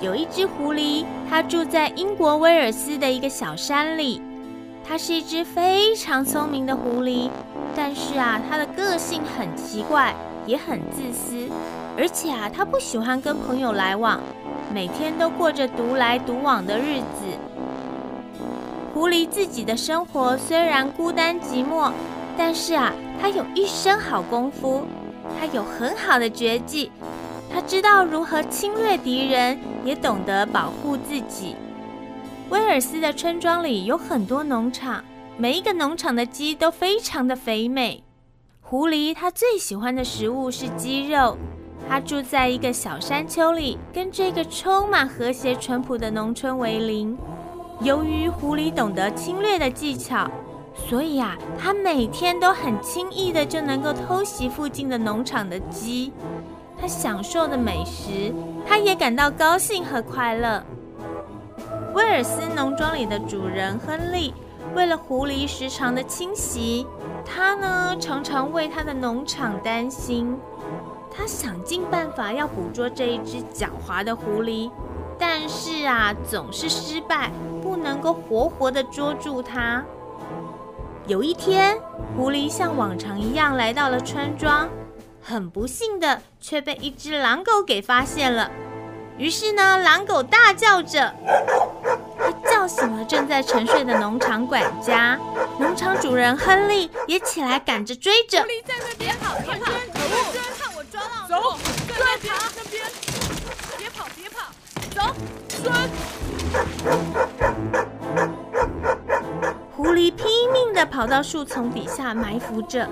有一只狐狸，它住在英国威尔斯的一个小山里。它是一只非常聪明的狐狸，但是啊，它的个性很奇怪，也很自私，而且啊，它不喜欢跟朋友来往，每天都过着独来独往的日子。狐狸自己的生活虽然孤单寂寞，但是啊，它有一身好功夫，它有很好的绝技。他知道如何侵略敌人，也懂得保护自己。威尔斯的村庄里有很多农场，每一个农场的鸡都非常的肥美。狐狸它最喜欢的食物是鸡肉。它住在一个小山丘里，跟这个充满和谐淳朴的农村为邻。由于狐狸懂得侵略的技巧，所以啊，它每天都很轻易的就能够偷袭附近的农场的鸡。享受的美食，他也感到高兴和快乐。威尔斯农庄里的主人亨利，为了狐狸时常的侵袭，他呢常常为他的农场担心。他想尽办法要捕捉这一只狡猾的狐狸，但是啊，总是失败，不能够活活的捉住它。有一天，狐狸像往常一样来到了村庄。很不幸的，却被一只狼狗给发现了。于是呢，狼狗大叫着，它叫醒了正在沉睡的农场管家。农场主人亨利也起来赶着追着。狐狸在那边，跑，别跑！看我抓到走，那边，那边，别跑，别跑，走，追！狐狸拼命的跑到树丛底下埋伏着。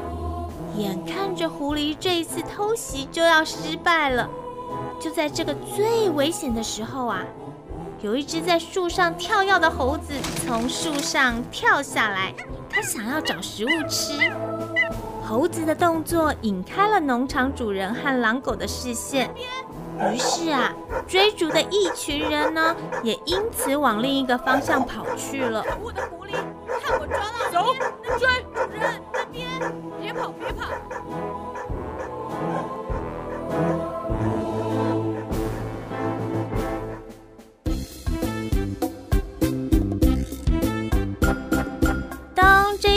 眼看着狐狸这一次偷袭就要失败了，就在这个最危险的时候啊，有一只在树上跳跃的猴子从树上跳下来，它想要找食物吃。猴子的动作引开了农场主人和狼狗的视线，于是啊，追逐的一群人呢，也因此往另一个方向跑去了。我的狐狸，看我抓到走，追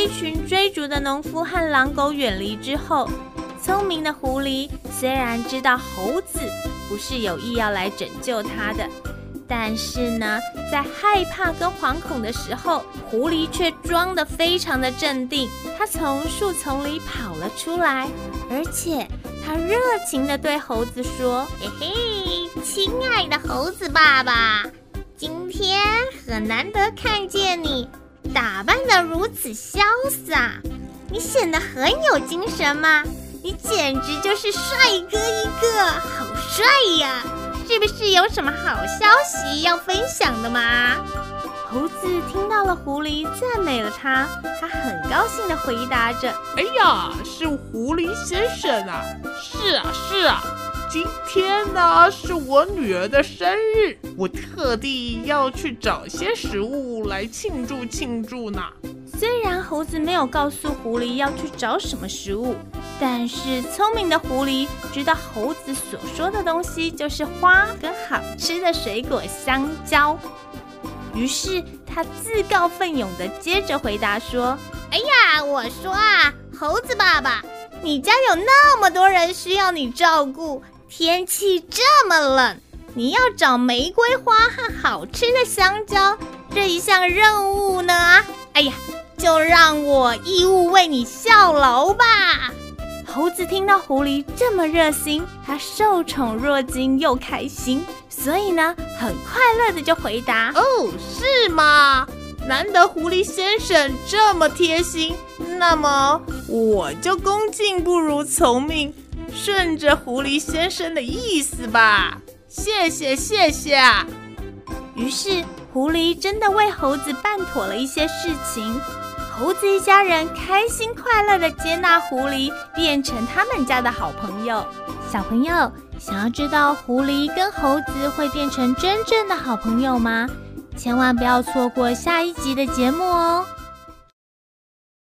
群追逐的农夫和狼狗远离之后，聪明的狐狸虽然知道猴子不是有意要来拯救它的，但是呢，在害怕跟惶恐的时候，狐狸却装得非常的镇定。它从树丛里跑了出来，而且。他热情地对猴子说：“嘿嘿，亲爱的猴子爸爸，今天很难得看见你打扮得如此潇洒，你显得很有精神嘛！你简直就是帅哥一个，好帅呀！是不是有什么好消息要分享的吗？”猴子听到了狐狸赞美了他，他很高兴地回答着：“哎呀，是狐狸先生啊！是啊，是啊，今天呢是我女儿的生日，我特地要去找些食物来庆祝庆祝呢。”虽然猴子没有告诉狐狸要去找什么食物，但是聪明的狐狸知道猴子所说的东西就是花跟好吃的水果香蕉。于是他自告奋勇地接着回答说：“哎呀，我说啊，猴子爸爸，你家有那么多人需要你照顾，天气这么冷，你要找玫瑰花和好吃的香蕉这一项任务呢？哎呀，就让我义务为你效劳吧。”猴子听到狐狸这么热心，他受宠若惊又开心，所以呢，很快乐的就回答：“哦，是吗？难得狐狸先生这么贴心，那么我就恭敬不如从命，顺着狐狸先生的意思吧。谢谢，谢谢。”于是，狐狸真的为猴子办妥了一些事情。猴子一家人开心快乐的接纳狐狸，变成他们家的好朋友。小朋友想要知道狐狸跟猴子会变成真正的好朋友吗？千万不要错过下一集的节目哦！